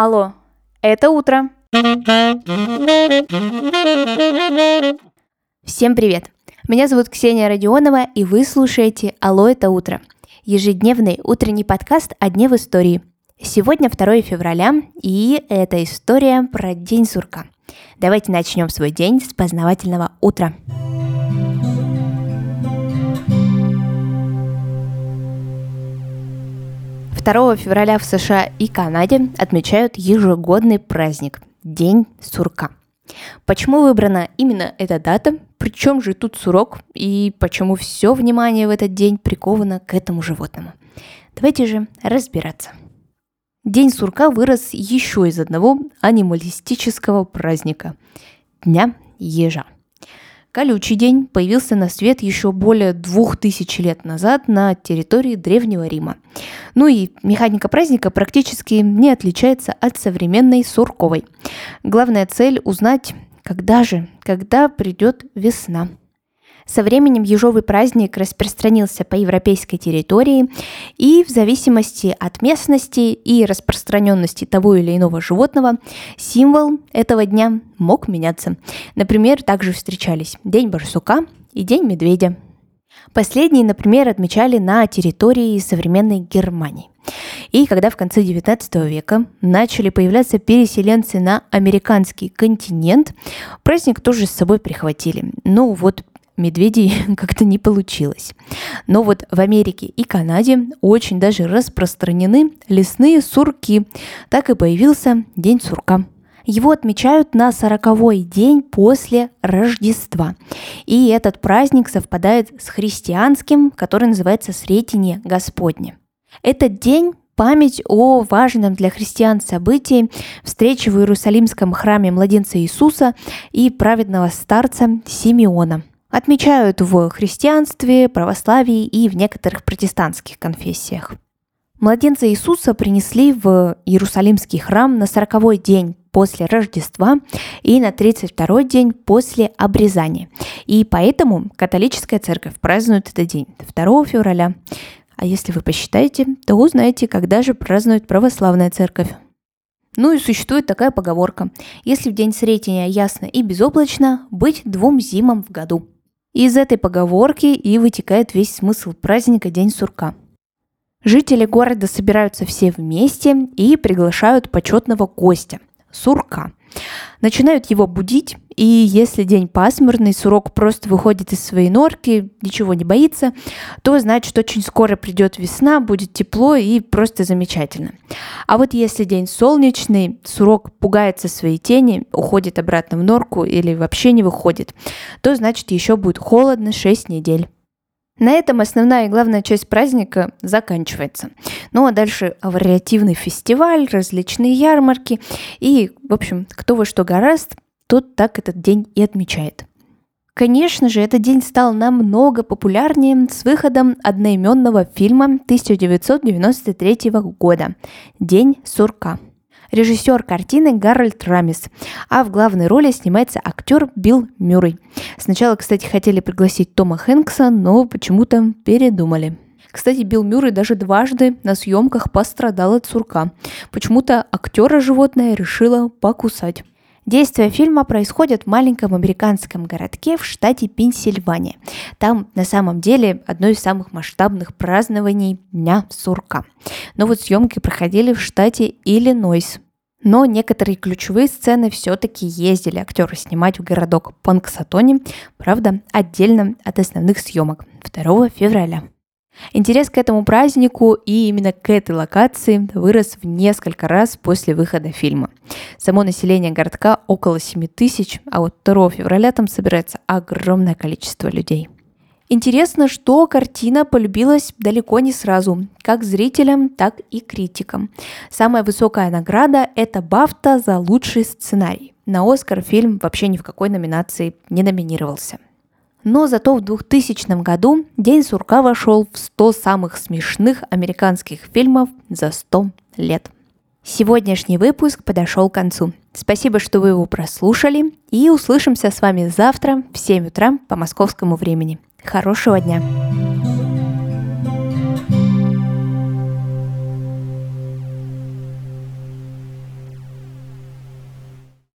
Алло, это утро. Всем привет! Меня зовут Ксения Родионова, и вы слушаете «Алло, это утро» – ежедневный утренний подкаст о дне в истории. Сегодня 2 февраля, и это история про День сурка. Давайте начнем свой день с познавательного утра. 2 февраля в США и Канаде отмечают ежегодный праздник – День сурка. Почему выбрана именно эта дата? Причем же тут сурок? И почему все внимание в этот день приковано к этому животному? Давайте же разбираться. День сурка вырос еще из одного анималистического праздника – Дня ежа – Колючий день появился на свет еще более двух тысяч лет назад на территории Древнего Рима. Ну и механика праздника практически не отличается от современной сурковой. Главная цель узнать, когда же, когда придет весна. Со временем ежовый праздник распространился по европейской территории, и в зависимости от местности и распространенности того или иного животного, символ этого дня мог меняться. Например, также встречались День барсука и День медведя. Последние, например, отмечали на территории современной Германии. И когда в конце XIX века начали появляться переселенцы на американский континент, праздник тоже с собой прихватили. Ну вот медведей как-то не получилось. Но вот в Америке и Канаде очень даже распространены лесные сурки. Так и появился День сурка. Его отмечают на сороковой день после Рождества. И этот праздник совпадает с христианским, который называется Сретение Господне. Этот день память о важном для христиан событии встречи в Иерусалимском храме младенца Иисуса и праведного старца Симеона – отмечают в христианстве, православии и в некоторых протестантских конфессиях. Младенца Иисуса принесли в Иерусалимский храм на сороковой день после Рождества и на 32-й день после обрезания. И поэтому католическая церковь празднует этот день 2 февраля. А если вы посчитаете, то узнаете, когда же празднует православная церковь. Ну и существует такая поговорка. Если в день Сретения ясно и безоблачно, быть двум зимам в году. Из этой поговорки и вытекает весь смысл праздника День сурка. Жители города собираются все вместе и приглашают почетного гостя – сурка. Начинают его будить, и если день пасмурный, сурок просто выходит из своей норки, ничего не боится, то значит, очень скоро придет весна, будет тепло и просто замечательно. А вот если день солнечный, сурок пугается своей тени, уходит обратно в норку или вообще не выходит, то значит еще будет холодно 6 недель. На этом основная и главная часть праздника заканчивается. Ну а дальше вариативный фестиваль, различные ярмарки и, в общем, кто во что гораст, тот так этот день и отмечает. Конечно же, этот день стал намного популярнее с выходом одноименного фильма 1993 года «День сурка». Режиссер картины Гарольд Рамис, а в главной роли снимается актер Билл Мюррей. Сначала, кстати, хотели пригласить Тома Хэнкса, но почему-то передумали. Кстати, Билл Мюррей даже дважды на съемках пострадал от сурка. Почему-то актера животное решило покусать. Действие фильма происходит в маленьком американском городке в штате Пенсильвания. Там на самом деле одно из самых масштабных празднований Дня сурка. Но вот съемки проходили в штате Иллинойс. Но некоторые ключевые сцены все-таки ездили актеры снимать в городок Панксатони, правда, отдельно от основных съемок 2 февраля. Интерес к этому празднику и именно к этой локации вырос в несколько раз после выхода фильма. Само население городка около 7 тысяч, а вот 2 февраля там собирается огромное количество людей. Интересно, что картина полюбилась далеко не сразу, как зрителям, так и критикам. Самая высокая награда – это Бафта за лучший сценарий. На Оскар фильм вообще ни в какой номинации не номинировался. Но зато в 2000 году День сурка вошел в 100 самых смешных американских фильмов за 100 лет. Сегодняшний выпуск подошел к концу. Спасибо, что вы его прослушали, и услышимся с вами завтра в 7 утра по московскому времени. Хорошего дня!